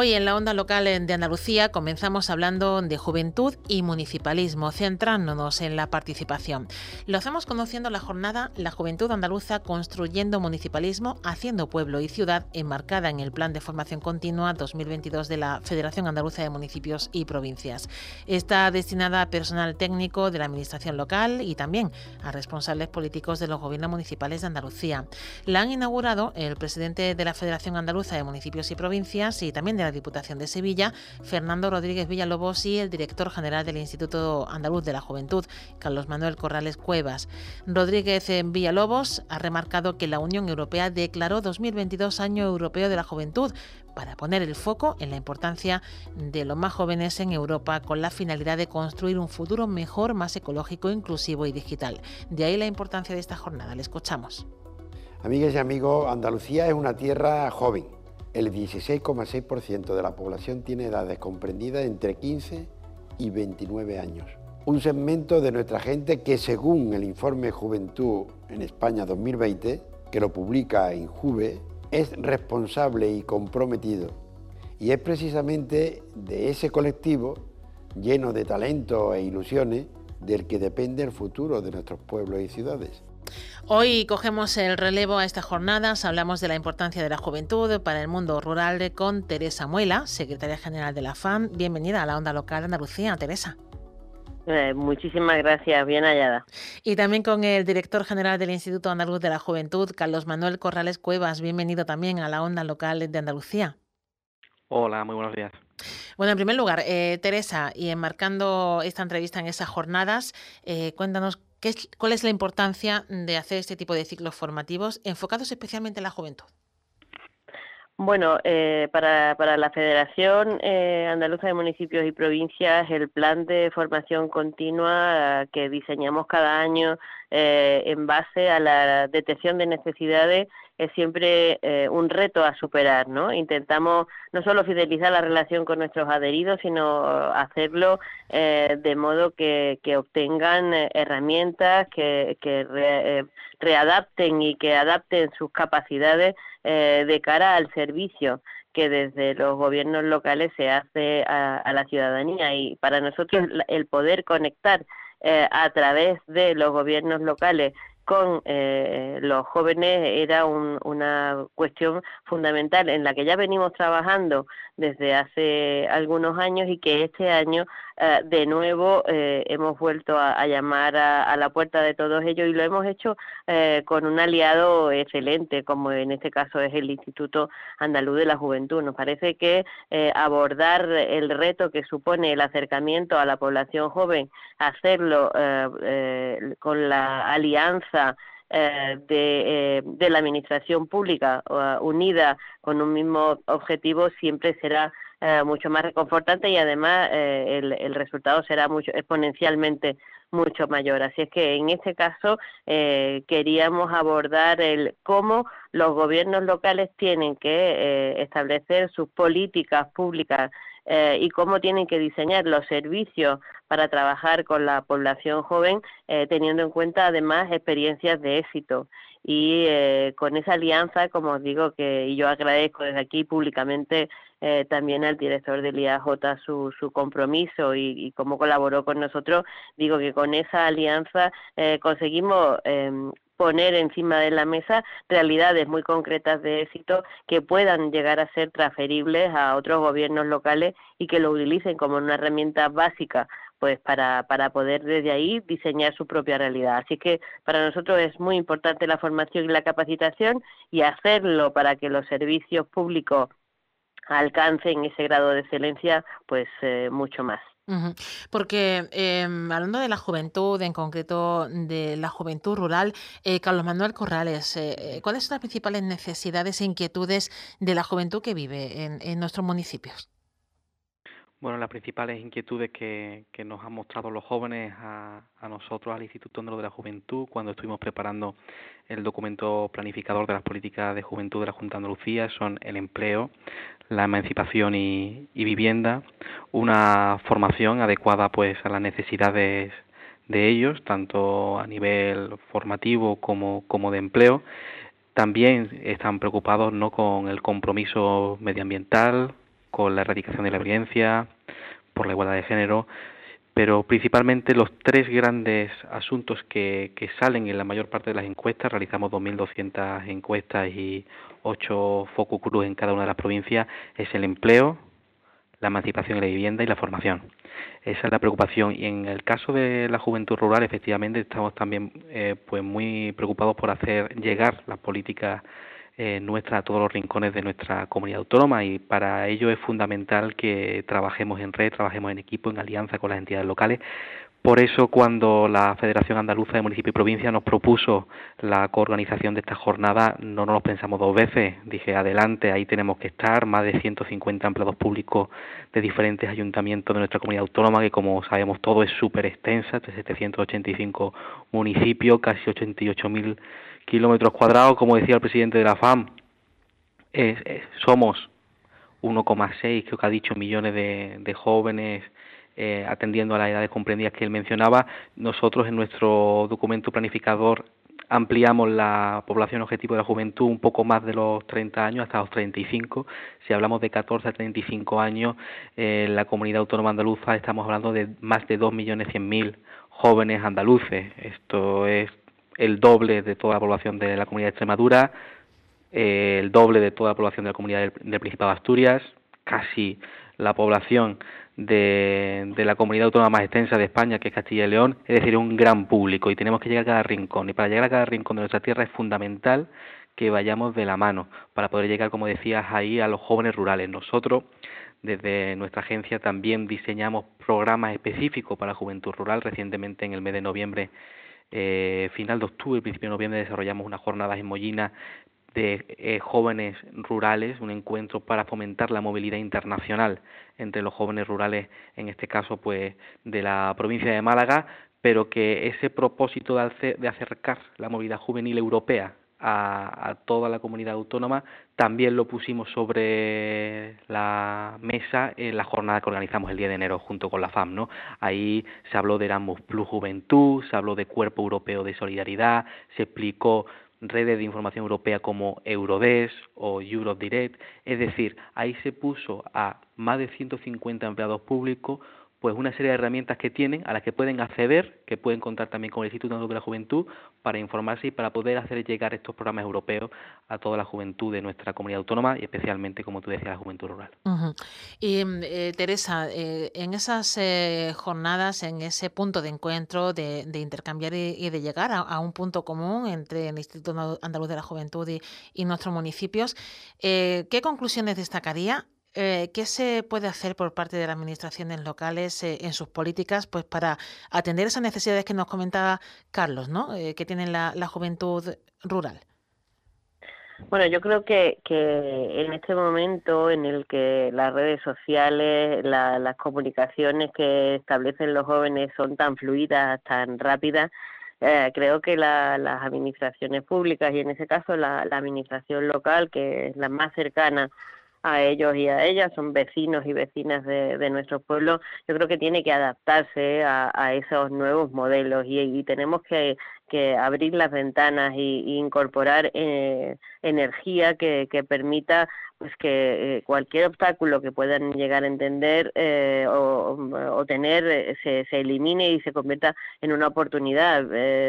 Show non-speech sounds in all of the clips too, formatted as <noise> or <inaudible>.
Hoy en la onda local de Andalucía comenzamos hablando de juventud y municipalismo, centrándonos en la participación. Lo hacemos conociendo la jornada La Juventud Andaluza Construyendo Municipalismo, Haciendo Pueblo y Ciudad, enmarcada en el Plan de Formación Continua 2022 de la Federación Andaluza de Municipios y Provincias. Está destinada a personal técnico de la Administración local y también a responsables políticos de los gobiernos municipales de Andalucía. La han inaugurado el presidente de la Federación Andaluza de Municipios y Provincias y también de la Diputación de Sevilla, Fernando Rodríguez Villalobos y el director general del Instituto Andaluz de la Juventud, Carlos Manuel Corrales Cuevas. Rodríguez Villalobos ha remarcado que la Unión Europea declaró 2022 Año Europeo de la Juventud para poner el foco en la importancia de los más jóvenes en Europa con la finalidad de construir un futuro mejor, más ecológico, inclusivo y digital. De ahí la importancia de esta jornada. Le escuchamos. Amigas y amigos, Andalucía es una tierra joven el 16,6% de la población tiene edades comprendidas entre 15 y 29 años. Un segmento de nuestra gente que según el informe Juventud en España 2020, que lo publica Injuve, es responsable y comprometido. Y es precisamente de ese colectivo, lleno de talento e ilusiones, del que depende el futuro de nuestros pueblos y ciudades. Hoy cogemos el relevo a estas jornadas, hablamos de la importancia de la juventud para el mundo rural con Teresa Muela, secretaria general de la FAM. Bienvenida a la onda local de Andalucía, Teresa. Eh, muchísimas gracias, bien hallada. Y también con el director general del Instituto Andaluz de la Juventud, Carlos Manuel Corrales Cuevas. Bienvenido también a la onda local de Andalucía. Hola, muy buenos días. Bueno, en primer lugar, eh, Teresa, y enmarcando esta entrevista en esas jornadas, eh, cuéntanos ¿Cuál es la importancia de hacer este tipo de ciclos formativos enfocados especialmente en la juventud? Bueno, eh, para, para, la Federación eh, Andaluza de Municipios y Provincias, el plan de formación continua que diseñamos cada año eh, en base a la detección de necesidades es siempre eh, un reto a superar, ¿no? Intentamos no solo fidelizar la relación con nuestros adheridos, sino hacerlo eh, de modo que, obtengan herramientas, que, readapten y que adapten sus capacidades de cara al servicio que desde los gobiernos locales se hace a, la ciudadanía y para nosotros el poder conectar eh, a través de los gobiernos locales con eh, los jóvenes era una cuestión fundamental en la que ya venimos trabajando desde hace algunos años y que este año eh, de nuevo eh, hemos vuelto a, llamar a, la puerta de todos ellos y lo hemos hecho eh, con un aliado excelente como en este caso es el Instituto Andaluz de la Juventud. Nos parece que abordar el reto que supone el acercamiento a la población joven, hacerlo con la alianza de, de, la administración pública unida con un mismo objetivo siempre será eh, mucho más reconfortante y además eh, el, resultado será mucho exponencialmente mucho mayor. Así es que en este caso eh, queríamos abordar el cómo los gobiernos locales tienen que establecer sus políticas públicas y cómo tienen que diseñar los servicios para trabajar con la población joven, teniendo en cuenta además experiencias de éxito. Y eh, con esa alianza, como os digo, que yo agradezco desde aquí públicamente eh, también al director del IAJ su, su compromiso y, cómo colaboró con nosotros, digo que con esa alianza eh, conseguimos em, poner encima de la mesa realidades muy concretas de éxito que puedan llegar a ser transferibles a otros gobiernos locales y que lo utilicen como una herramienta básica pues para, para poder desde ahí diseñar su propia realidad. Así que para nosotros es muy importante la formación y la capacitación y hacerlo para que los servicios públicos alcancen ese grado de excelencia, pues eh, mucho más. Porque em, hablando de la juventud, en concreto de la juventud rural, eh, Carlos Manuel Corrales, eh, ¿cuáles son las principales necesidades e inquietudes de la juventud que vive en nuestros municipios? Bueno, las principales inquietudes que, que nos han mostrado los jóvenes a, a nosotros, al Instituto de la Juventud, cuando estuvimos preparando el documento planificador de las políticas de juventud de la Junta de Andalucía, son el empleo, la emancipación y, y vivienda, una formación adecuada pues a las necesidades de ellos, tanto a nivel formativo como, como de empleo. También están preocupados no con el compromiso medioambiental, con la erradicación de la violencia, por la igualdad de género, pero principalmente los tres grandes asuntos que, que salen en la mayor parte de las encuestas, realizamos 2.200 encuestas y 8 focus cruz en cada una de las provincias, es el empleo, la emancipación y la vivienda y la formación. Esa es la preocupación. Y en el caso de la juventud rural, efectivamente, estamos también eh, pues muy preocupados por hacer llegar las políticas nuestra, a todos los rincones de nuestra comunidad autónoma y para ello es fundamental que trabajemos en red, trabajemos en equipo, en alianza con las entidades locales. Por eso cuando la Federación Andaluza de Municipio y Provincia nos propuso la coorganización de esta jornada, no nos lo pensamos dos veces. Dije, adelante, ahí tenemos que estar, más de 150 empleados públicos de diferentes ayuntamientos de nuestra comunidad autónoma, que como sabemos todo es súper extensa, de 785 municipios, casi 88.000 kilómetros cuadrados, como decía el presidente de la FAM, somos 1,6, creo que ha dicho, millones de, jóvenes eh, atendiendo a las edades comprendidas que él mencionaba. Nosotros en nuestro documento planificador ampliamos la población objetivo de la juventud un poco más de los 30 años, hasta los 35. Si hablamos de 14 a 35 años, eh, en la comunidad autónoma andaluza estamos hablando de más de 2.100.000 jóvenes andaluces. Esto es el doble de toda la población de la comunidad de Extremadura, eh, el doble de toda la población de la comunidad del, Principado de Asturias, casi la población de, de, la comunidad autónoma más extensa de España, que es Castilla y León, es decir, un gran público y tenemos que llegar a cada rincón. Y para llegar a cada rincón de nuestra tierra es fundamental que vayamos de la mano para poder llegar, como decías, ahí a los jóvenes rurales. Nosotros, desde nuestra agencia, también diseñamos programas específicos para la juventud rural. Recientemente, en el mes de noviembre, eh, final de octubre, principio de noviembre, desarrollamos una jornada en Mollina de eh, jóvenes rurales, un encuentro para fomentar la movilidad internacional entre los jóvenes rurales, en este caso pues de la provincia de Málaga, pero que ese propósito de acercar la movilidad juvenil europea a, toda la comunidad autónoma, también lo pusimos sobre la mesa en la jornada que organizamos el día de enero junto con la FAM. ¿no? Ahí se habló de Erasmus Plus Juventud, se habló de Cuerpo Europeo de Solidaridad, se explicó redes de información europea como Eurodes o Europe Direct, es decir, ahí se puso a más de 150 empleados públicos pues una serie de herramientas que tienen, a las que pueden acceder, que pueden contar también con el Instituto de la Juventud para informarse y para poder hacer llegar estos programas europeos a toda la juventud de nuestra comunidad autónoma y especialmente, como tú decías, la juventud rural. Y eh, Teresa, eh, en esas eh, jornadas, en ese punto de encuentro, de, intercambiar y, de llegar a, un punto común entre el Instituto Andaluz de la Juventud y, y nuestros municipios, ¿qué conclusiones destacaría eh, ¿qué se puede hacer por parte de las administraciones locales eh, en sus políticas pues para atender esas necesidades que nos comentaba Carlos, ¿no? Eh, que tiene la, juventud rural? Bueno, yo creo que, que en este momento en el que las redes sociales, las comunicaciones que establecen los jóvenes son tan fluidas, tan rápidas, creo que las administraciones públicas y en ese caso la, administración local, que es la más cercana a ellos y a ellas, son vecinos y vecinas de, de nuestro pueblo, yo creo que tiene que adaptarse a, esos nuevos modelos y tenemos que, que, abrir las ventanas y, incorporar eh, energía que, que permita pues que eh, cualquier obstáculo que puedan llegar a entender eh, o, tener eh, se, se, elimine y se convierta en una oportunidad.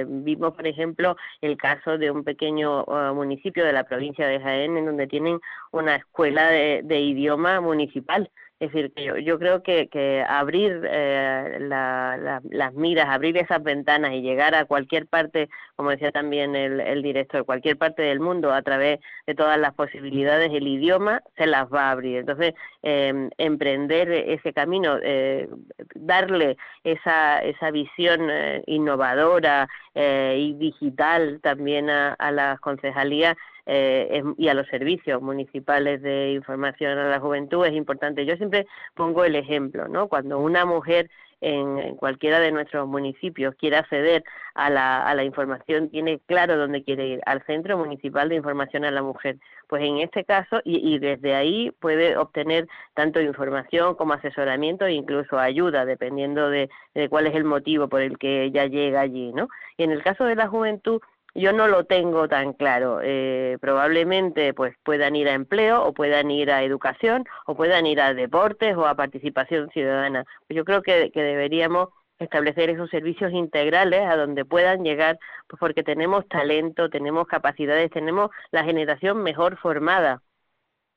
vimos, por ejemplo, el caso de un pequeño municipio de la provincia de Jaén en donde tienen una escuela de, de idioma municipal es decir, yo, yo creo que, que abrir eh, las miras, abrir esas ventanas y llegar a cualquier parte, como decía también el, el director, cualquier parte del mundo a través de todas las posibilidades, el idioma se las va a abrir. Entonces, eh, emprender ese camino, eh, darle esa, esa visión eh, innovadora eh, y digital también a, a las concejalías eh, y a los servicios municipales de información a la juventud es importante. Yo siempre pongo el ejemplo, ¿no? Cuando una mujer en, cualquiera de nuestros municipios quiere acceder a la, a la información, tiene claro dónde quiere ir, al Centro Municipal de Información a la Mujer. Pues en este caso, y, desde ahí puede obtener tanto información como asesoramiento e incluso ayuda, dependiendo de, de cuál es el motivo por el que ella llega allí, ¿no? Y en el caso de la juventud, yo no lo tengo tan claro. Eh, probablemente pues puedan ir a empleo o puedan ir a educación o puedan ir a deportes o a participación ciudadana. Pues yo creo que, que deberíamos establecer esos servicios integrales a donde puedan llegar, pues porque tenemos talento, tenemos capacidades, tenemos la generación mejor formada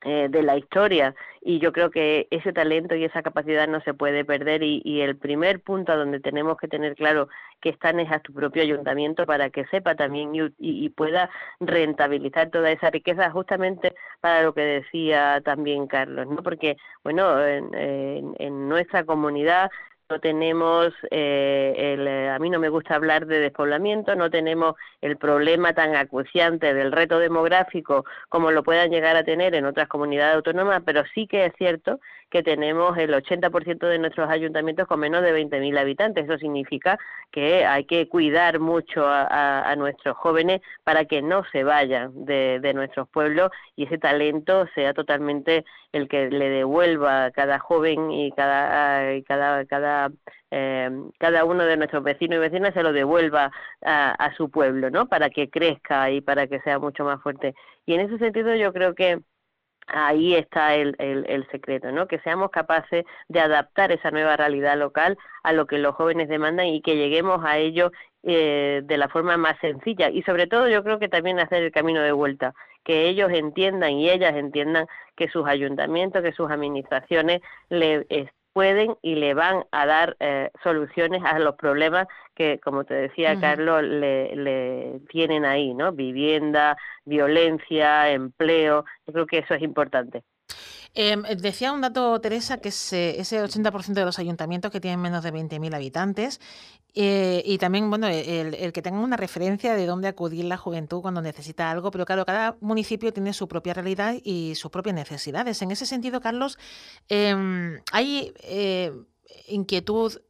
eh, de la historia y yo creo que ese talento y esa capacidad no se puede perder y, el primer punto a donde tenemos que tener claro que están es a tu propio ayuntamiento para que sepa también y, y, pueda rentabilizar toda esa riqueza justamente para lo que decía también Carlos, ¿no? Porque, bueno, en, en nuestra comunidad no tenemos, eh, el, eh, a mí no me gusta hablar de despoblamiento, no tenemos el problema tan acuciante del reto demográfico como lo puedan llegar a tener en otras comunidades autónomas, pero sí que es cierto que tenemos el 80% de nuestros ayuntamientos con menos de 20.000 habitantes. Eso significa que hay que cuidar mucho a, nuestros jóvenes para que no se vayan de, nuestros pueblos y ese talento sea totalmente el que le devuelva a cada joven y cada, cada, cada eh, cada uno de nuestros vecinos y vecinas se lo devuelva a, a, su pueblo, ¿no? Para que crezca y para que sea mucho más fuerte. Y en ese sentido yo creo que ahí está el, el, secreto, ¿no? Que seamos capaces de adaptar esa nueva realidad local a lo que los jóvenes demandan y que lleguemos a ello eh, de la forma más sencilla y sobre todo yo creo que también hacer el camino de vuelta, que ellos entiendan y ellas entiendan que sus ayuntamientos, que sus administraciones le pueden y le van a dar eh, soluciones a los problemas que, como te decía Carlos, le, le, tienen ahí, ¿no? Vivienda, violencia, empleo. Yo creo que eso es importante. Em, decía un dato, Teresa, que es ese 80% de los ayuntamientos que tienen menos de 20.000 habitantes eh, y también, bueno, el, que tengan una referencia de dónde acudir la juventud cuando necesita algo, pero claro, cada municipio tiene su propia realidad y sus propias necesidades. En ese sentido, Carlos, em, ¿hay eh, inquietud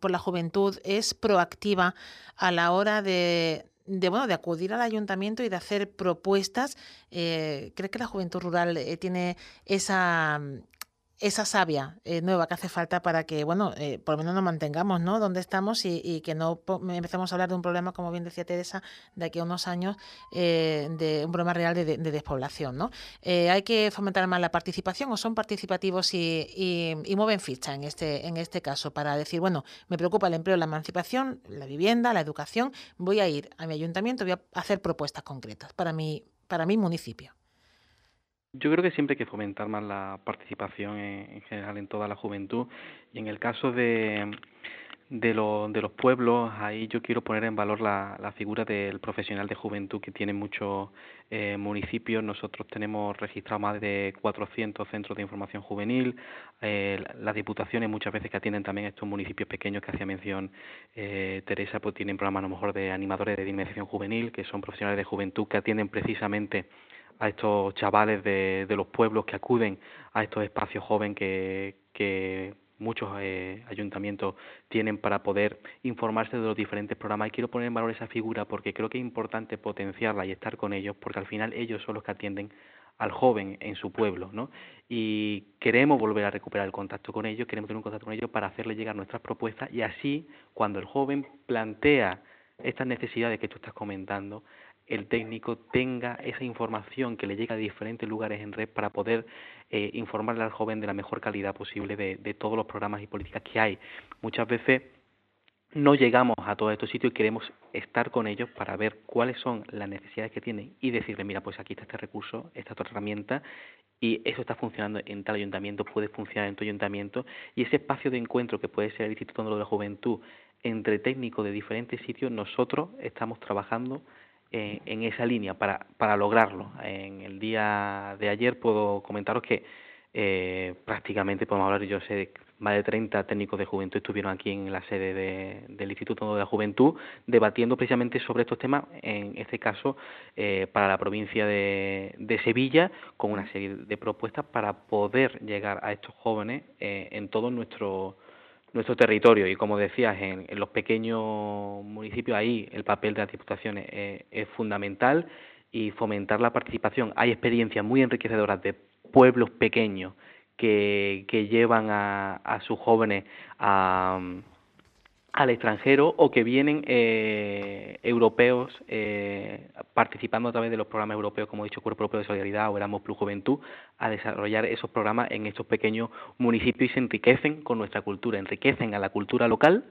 por la juventud es proactiva a la hora de, de, bueno, de acudir al ayuntamiento y de hacer propuestas. Eh, ¿Cree que la juventud rural eh, tiene esa, esa savia eh, nueva que hace falta para que, bueno, eh, por lo menos nos mantengamos, ¿no? Donde estamos y, que no empecemos a hablar de un problema, como bien decía Teresa, de aquí a unos años, eh, de un problema real de, despoblación, ¿no? hay que fomentar más la participación o son participativos y, mueven ficha en este, en este caso para decir, bueno, me preocupa el empleo, la emancipación, la vivienda, la educación, voy a ir a mi ayuntamiento, voy a hacer propuestas concretas para para mi municipio. Yo creo que siempre hay que fomentar más la participación en, general en toda la juventud y en el caso de, de, de los pueblos, ahí yo quiero poner en valor la, figura del profesional de juventud que tiene muchos eh, municipios. Nosotros tenemos registrado más de 400 centros de información juvenil. Eh, las diputaciones muchas veces que atienden también estos municipios pequeños que hacía mención eh, Teresa, pues tienen programas a lo mejor de animadores de dimensión juvenil, que son profesionales de juventud que atienden precisamente a estos chavales de, de los pueblos que acuden a estos espacios jóvenes que, que muchos eh, ayuntamientos tienen para poder informarse de los diferentes programas y quiero poner en valor esa figura porque creo que es importante potenciarla y estar con ellos porque al final ellos son los que atienden al joven en su pueblo, ¿no? Y queremos volver a recuperar el contacto con ellos, queremos tener un contacto con ellos para hacerles llegar nuestras propuestas y así cuando el joven plantea estas necesidades que tú estás comentando, el técnico tenga esa información que le llega a diferentes lugares en red para poder eh, informarle al joven de la mejor calidad posible de, de todos los programas y políticas que hay. Muchas veces no llegamos a todos estos sitios y queremos estar con ellos para ver cuáles son las necesidades que tienen y decirle, mira, pues aquí está este recurso, esta otra herramienta y eso está funcionando en tal ayuntamiento, puede funcionar en tu ayuntamiento y ese espacio de encuentro que puede ser el Instituto de la Juventud entre técnicos de diferentes sitios, nosotros estamos trabajando en esa línea para, para lograrlo. En el día de ayer puedo comentaros que eh, prácticamente podemos hablar, yo sé, más de 30 técnicos de juventud estuvieron aquí en la sede de, del Instituto de la Juventud debatiendo precisamente sobre estos temas, en este caso eh, para la provincia de, de, Sevilla, con una serie de propuestas para poder llegar a estos jóvenes eh, en todo nuestro nuestro territorio y como decías en, los pequeños municipios ahí el papel de las diputaciones es fundamental y fomentar la participación. Hay experiencias muy enriquecedoras de pueblos pequeños que, que llevan a, a sus jóvenes a, al extranjero o que vienen eh, europeos eh, participando a través de los programas europeos, como he dicho, Cuerpo Europeo de Solidaridad o Erasmus Plus Juventud, a desarrollar esos programas en estos pequeños municipios y se enriquecen con nuestra cultura, enriquecen a la cultura local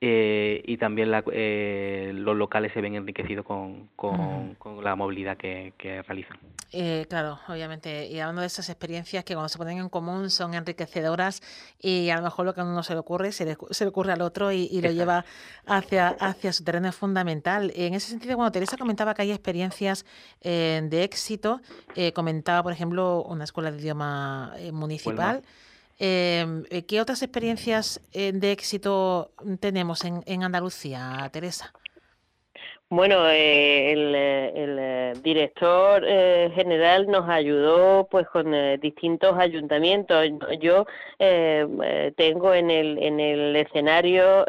eh, y también eh, los locales se ven enriquecidos con, con, la movilidad que, realizan. Eh, claro, obviamente. Y hablando de esas experiencias que cuando se ponen en común son enriquecedoras y a lo mejor lo que a uno se le ocurre se le, se le ocurre al otro y, lo lleva hacia, hacia su terreno fundamental. En ese sentido, cuando Teresa comentaba que hay experiencias de éxito, comentaba, por ejemplo, una escuela de idioma municipal. Em, eh, ¿Qué otras experiencias eh, de éxito tenemos en, en Andalucía, Teresa? Bueno, eh, el, director general nos ayudó pues con distintos ayuntamientos. Yo tengo en el, en el escenario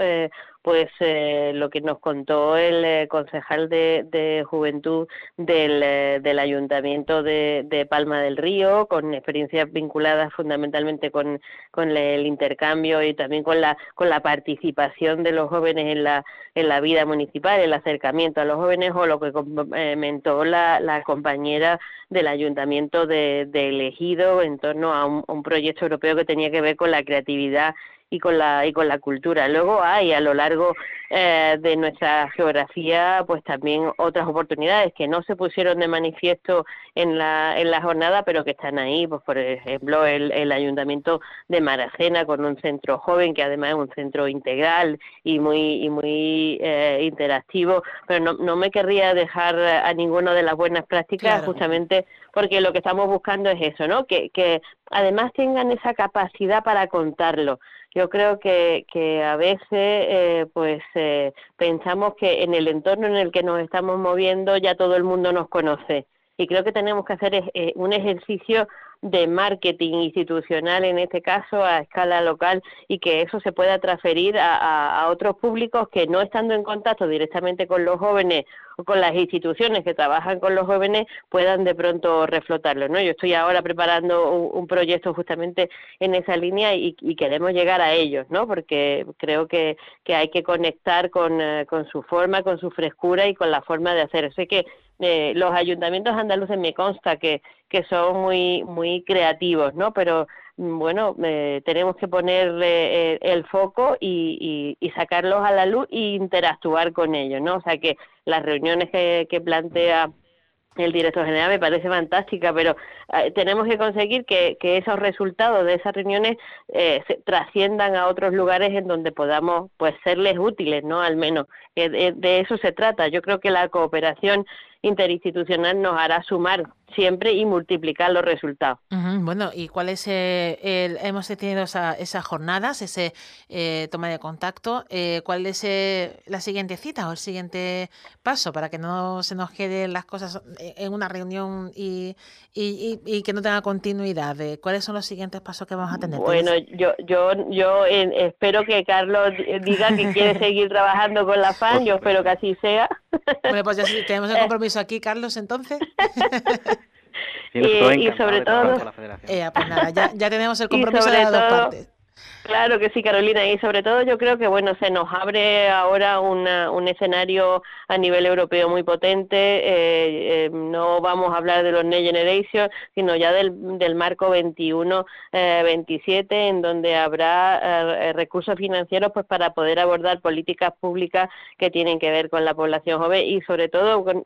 pues eh, lo que nos contó el eh, concejal de, Juventud del, eh, del Ayuntamiento de, Palma del Río, con experiencias vinculadas fundamentalmente con, el intercambio y también con la, con la participación de los jóvenes en la, en la vida municipal, el acercamiento a los jóvenes, o lo que comentó la, la compañera del Ayuntamiento de, de Elegido en torno a un proyecto europeo que tenía que ver con la creatividad y con la y con la cultura. Luego hay a lo largo eh, de nuestra geografía pues también otras oportunidades que no se pusieron de manifiesto en la en la jornada, pero que están ahí, pues por ejemplo el, el ayuntamiento de Maracena con un centro joven que además es un centro integral y muy y muy eh, interactivo, pero no, no me querría dejar a ninguno de las buenas prácticas justamente porque lo que estamos buscando es eso, ¿no? Que, que además tengan esa capacidad para contarlo yo creo que, que a veces eh, pues eh, pensamos que en el entorno en el que nos estamos moviendo ya todo el mundo nos conoce. Y creo que tenemos que hacer eh, un ejercicio de marketing institucional en este caso a escala local y que eso se pueda transferir a, otros públicos que no estando en contacto directamente con los jóvenes o con las instituciones que trabajan con los jóvenes puedan de pronto reflotarlo. ¿no? Yo estoy ahora preparando un, proyecto justamente en esa línea y, queremos llegar a ellos, ¿no? porque creo que, que hay que conectar con, eh, con su forma, con su frescura y con la forma de hacer. Sé que eh, los ayuntamientos andaluces me consta que, que son muy muy creativos, ¿no? Pero mm, bueno, eh, tenemos que ponerle eh, el foco y, y, sacarlos a la luz e interactuar con ellos, ¿no? O sea que las reuniones que, que plantea el director general me parece fantástica, pero eh, tenemos que conseguir que, que, esos resultados de esas reuniones eh, trasciendan a otros lugares en donde podamos pues serles útiles, ¿no? Al menos de, de, eso se trata. Yo creo que la cooperación interinstitucional nos hará sumar siempre y multiplicar los resultados. Bueno, ¿y cuál es eh, el, hemos tenido esas jornadas, ese eh, toma de contacto, eh, cuál es la siguiente cita o el siguiente paso para que no se nos queden las cosas en una reunión y, y, que no tenga continuidad? ¿Cuáles son los siguientes pasos que vamos a tener? Bueno, yo yo yo espero que Carlos diga que quiere seguir trabajando con la FAN, yo espero que así sea. Bueno, pues ya tenemos el compromiso aquí, Carlos, entonces. <laughs> y, sobre todo, eh, pues nada, ya, ya, tenemos el <laughs> compromiso de las dos partes. Claro que sí, Carolina, y sobre todo yo creo que bueno se nos abre ahora un escenario a nivel europeo muy potente. Eh, eh, no vamos a hablar de los Next Generation, sino ya del, marco 21-27, eh, en donde habrá recursos financieros pues para poder abordar políticas públicas que tienen que ver con la población joven y sobre todo con,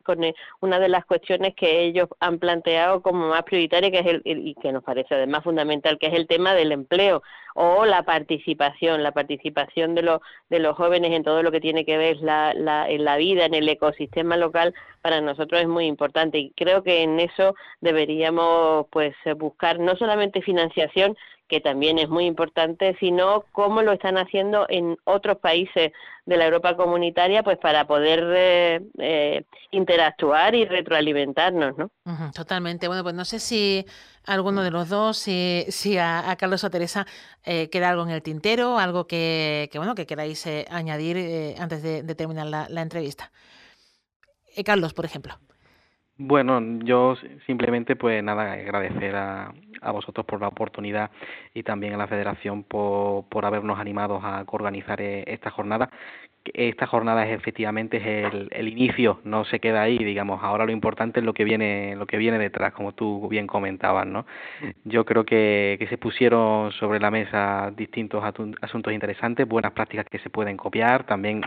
una de las cuestiones que ellos han planteado como más prioritaria, que es el, y que nos parece además fundamental, que es el tema del empleo o la participación, la participación de los, de los jóvenes en todo lo que tiene que ver la, la, en la vida, en el ecosistema local, para nosotros es muy importante. Y creo que en eso deberíamos pues buscar no solamente financiación, que también es muy importante, sino cómo lo están haciendo en otros países de la Europa comunitaria, pues para poder eh, eh, interactuar y retroalimentarnos, ¿no? totalmente. Bueno, pues no sé si alguno de los dos, si, si a, Carlos o a Teresa eh, queda algo en el tintero, algo que, que bueno que queráis añadir antes de, terminar la, la entrevista. Carlos, por ejemplo. Bueno, yo simplemente pues nada, agradecer a, a vosotros por la oportunidad y también a la Federación por, por habernos animado a organizar eh, esta jornada. Esta jornada es efectivamente es el, el, inicio, no se queda ahí, digamos. Ahora lo importante es lo que viene, lo que viene detrás, como tú bien comentabas, ¿no? Yo creo que, que se pusieron sobre la mesa distintos asuntos interesantes, buenas prácticas que se pueden copiar. También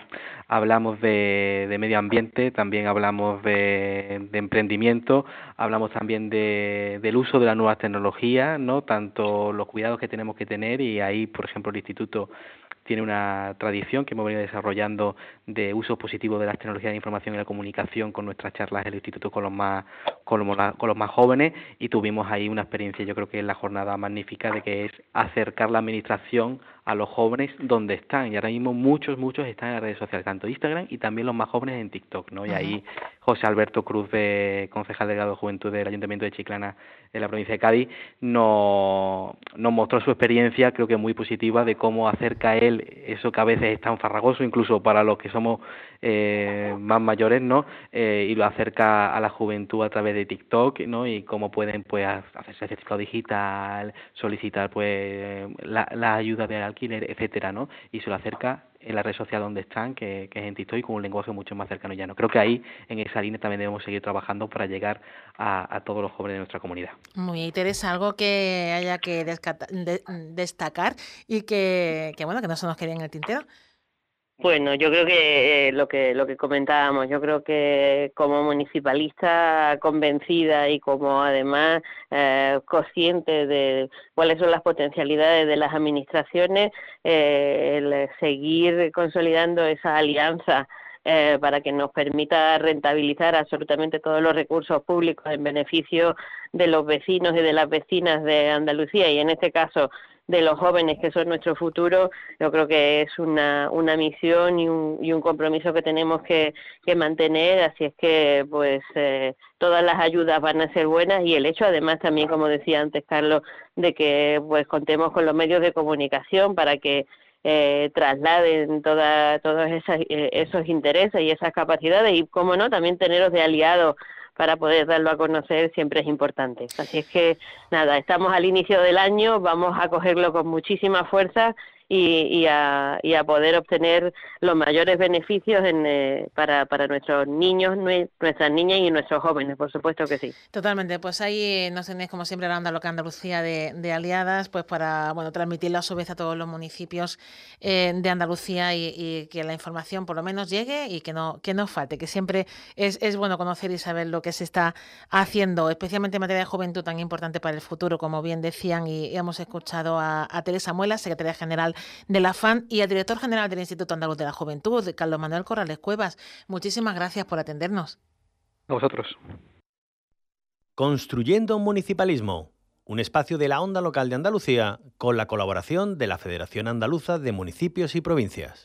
hablamos de, de medio ambiente, también hablamos de, de emprendimiento, hablamos también de, del uso de las nuevas tecnologías ¿no? Tanto los cuidados que tenemos que tener y ahí, por ejemplo, el Instituto tiene una tradición que hemos venido desarrollando de uso positivo de las tecnologías de información y la comunicación con nuestras charlas en el instituto con los más con los, con los más jóvenes y tuvimos ahí una experiencia yo creo que es la jornada magnífica de que es acercar la administración a los jóvenes donde están y ahora mismo muchos muchos están en las redes sociales tanto Instagram y también los más jóvenes en TikTok no y ahí José Alberto Cruz de concejal delegado de juventud del Ayuntamiento de Chiclana en la provincia de Cádiz nos, nos mostró su experiencia creo que muy positiva de cómo acerca él eso que a veces es tan farragoso incluso para los que somos eh, más mayores, ¿no? Eh, y lo acerca a la juventud a través de TikTok, ¿no? Y cómo pueden, pues, hacerse certificado digital, solicitar, pues, la, la ayuda del etcétera, ¿no? Y se lo acerca en la red social donde están, que, que es en TikTok, y con un lenguaje mucho más cercano y llano. Creo que ahí, en esa línea, también debemos seguir trabajando para llegar a, todos los jóvenes de nuestra comunidad. Muy interesante, algo que haya que destacar y que, que, bueno, que no se nos quede en el tintero. Bueno, yo creo que eh, lo que lo que comentábamos, yo creo que como municipalista convencida y como además eh, consciente de cuáles son las potencialidades de las administraciones, eh, el seguir consolidando esa alianza eh, para que nos permita rentabilizar absolutamente todos los recursos públicos en beneficio de los vecinos y de las vecinas de Andalucía y en este caso de los jóvenes que son nuestro futuro, yo creo que es una, una misión y un, y un compromiso que tenemos que, que mantener, así es que pues eh, todas las ayudas van a ser buenas y el hecho además también, como decía antes Carlos, de que pues contemos con los medios de comunicación para que eh, trasladen toda, todos esas, eh, esos intereses y esas capacidades y, como no, también teneros de aliados para poder darlo a conocer siempre es importante. Así es que, nada, estamos al inicio del año, vamos a cogerlo con muchísima fuerza y, a, poder obtener los mayores beneficios eh, para, para nuestros niños, nuestras niñas y nuestros jóvenes, por supuesto que sí. Totalmente, pues ahí eh, nos tenéis como siempre la onda local Andalucía de, aliadas, pues para bueno transmitirlo a su vez a todos los municipios eh, de Andalucía y, que la información por lo menos llegue y que no, que no falte, que siempre es, es bueno conocer y saber lo que se está haciendo, especialmente en materia de juventud tan importante para el futuro, como bien decían, y, hemos escuchado a, a Teresa Muela, secretaria general de la FAN y al director general del Instituto Andaluz de la Juventud, Carlos Manuel Corrales Cuevas. Muchísimas gracias por atendernos. A vosotros. Construyendo un municipalismo, un espacio de la onda local de Andalucía con la colaboración de la Federación Andaluza de Municipios y Provincias.